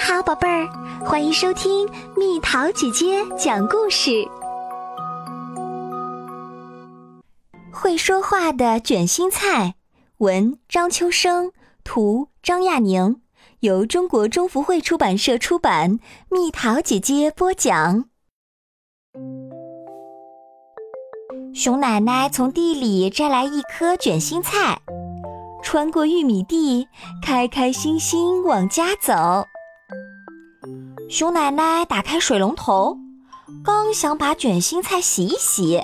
好，宝贝儿，欢迎收听蜜桃姐姐讲故事。会说话的卷心菜，文张秋生，图张亚宁，由中国中福会出版社出版。蜜桃姐姐播讲。熊奶奶从地里摘来一颗卷心菜，穿过玉米地，开开心心往家走。熊奶奶打开水龙头，刚想把卷心菜洗一洗，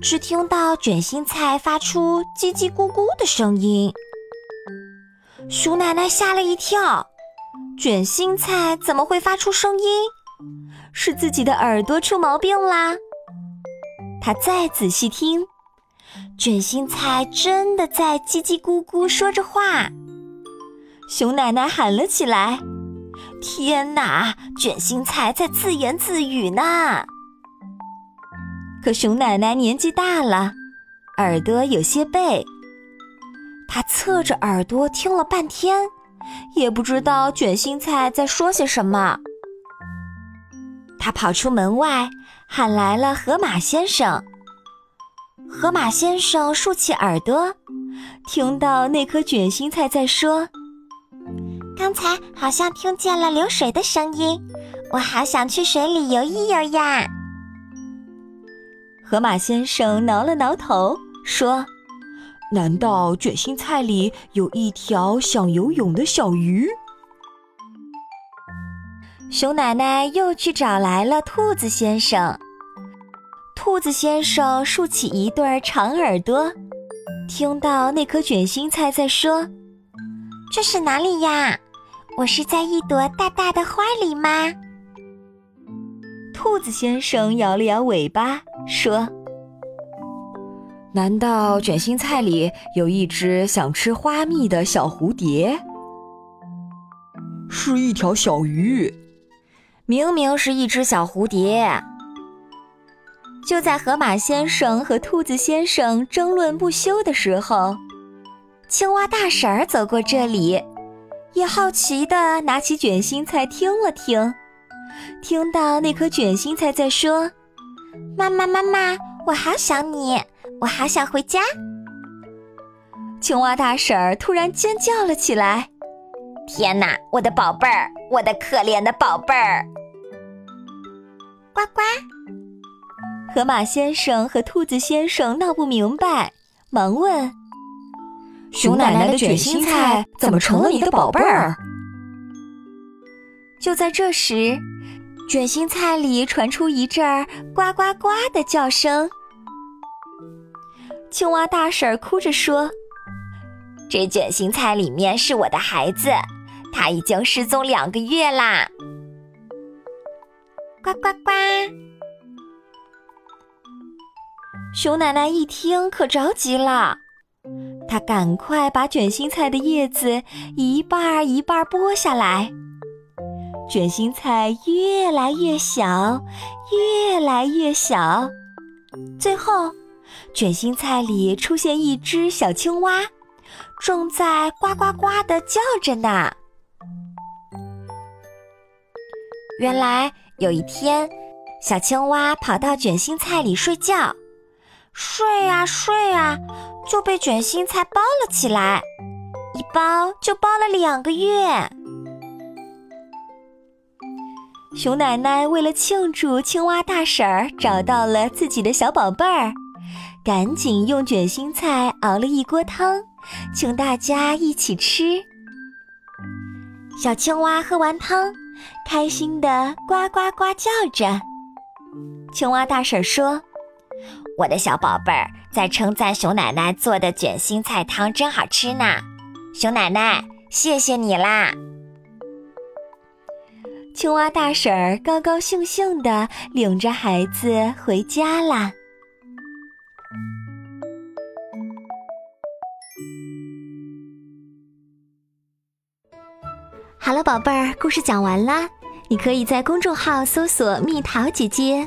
只听到卷心菜发出叽叽咕咕的声音。熊奶奶吓了一跳，卷心菜怎么会发出声音？是自己的耳朵出毛病啦！她再仔细听，卷心菜真的在叽叽咕咕说着话。熊奶奶喊了起来。天哪，卷心菜在自言自语呢。可熊奶奶年纪大了，耳朵有些背。她侧着耳朵听了半天，也不知道卷心菜在说些什么。她跑出门外，喊来了河马先生。河马先生竖起耳朵，听到那颗卷心菜在说。刚才好像听见了流水的声音，我好想去水里游一游呀。河马先生挠了挠头，说：“难道卷心菜里有一条想游泳的小鱼？”熊奶奶又去找来了兔子先生。兔子先生竖起一对长耳朵，听到那颗卷心菜在说：“这是哪里呀？”我是在一朵大大的花里吗？兔子先生摇了摇尾巴，说：“难道卷心菜里有一只想吃花蜜的小蝴蝶？是一条小鱼，明明是一只小蝴蝶。”就在河马先生和兔子先生争论不休的时候，青蛙大婶儿走过这里。也好奇的拿起卷心菜听了听，听到那颗卷心菜在说：“妈妈，妈妈，我好想你，我好想回家。”青蛙大婶儿突然尖叫了起来：“天哪，我的宝贝儿，我的可怜的宝贝儿！”呱呱！河马先生和兔子先生闹不明白，忙问。熊奶奶的卷心菜怎么成了你的宝贝儿？就在这时，卷心菜里传出一阵儿呱呱呱的叫声。青蛙大婶哭着说：“这卷心菜里面是我的孩子，他已经失踪两个月啦！”呱呱呱！熊奶奶一听可着急了。他赶快把卷心菜的叶子一半儿一半儿剥下来，卷心菜越来越小，越来越小，最后，卷心菜里出现一只小青蛙，正在呱呱呱地叫着呢。原来有一天，小青蛙跑到卷心菜里睡觉，睡睡啊。就被卷心菜包了起来，一包就包了两个月。熊奶奶为了庆祝青蛙大婶儿找到了自己的小宝贝儿，赶紧用卷心菜熬了一锅汤，请大家一起吃。小青蛙喝完汤，开心的呱呱呱叫着。青蛙大婶说。我的小宝贝儿在称赞熊奶奶做的卷心菜汤真好吃呢，熊奶奶，谢谢你啦！青蛙大婶儿高高兴兴地领着孩子回家啦。好了，宝贝儿，故事讲完啦，你可以在公众号搜索“蜜桃姐姐”。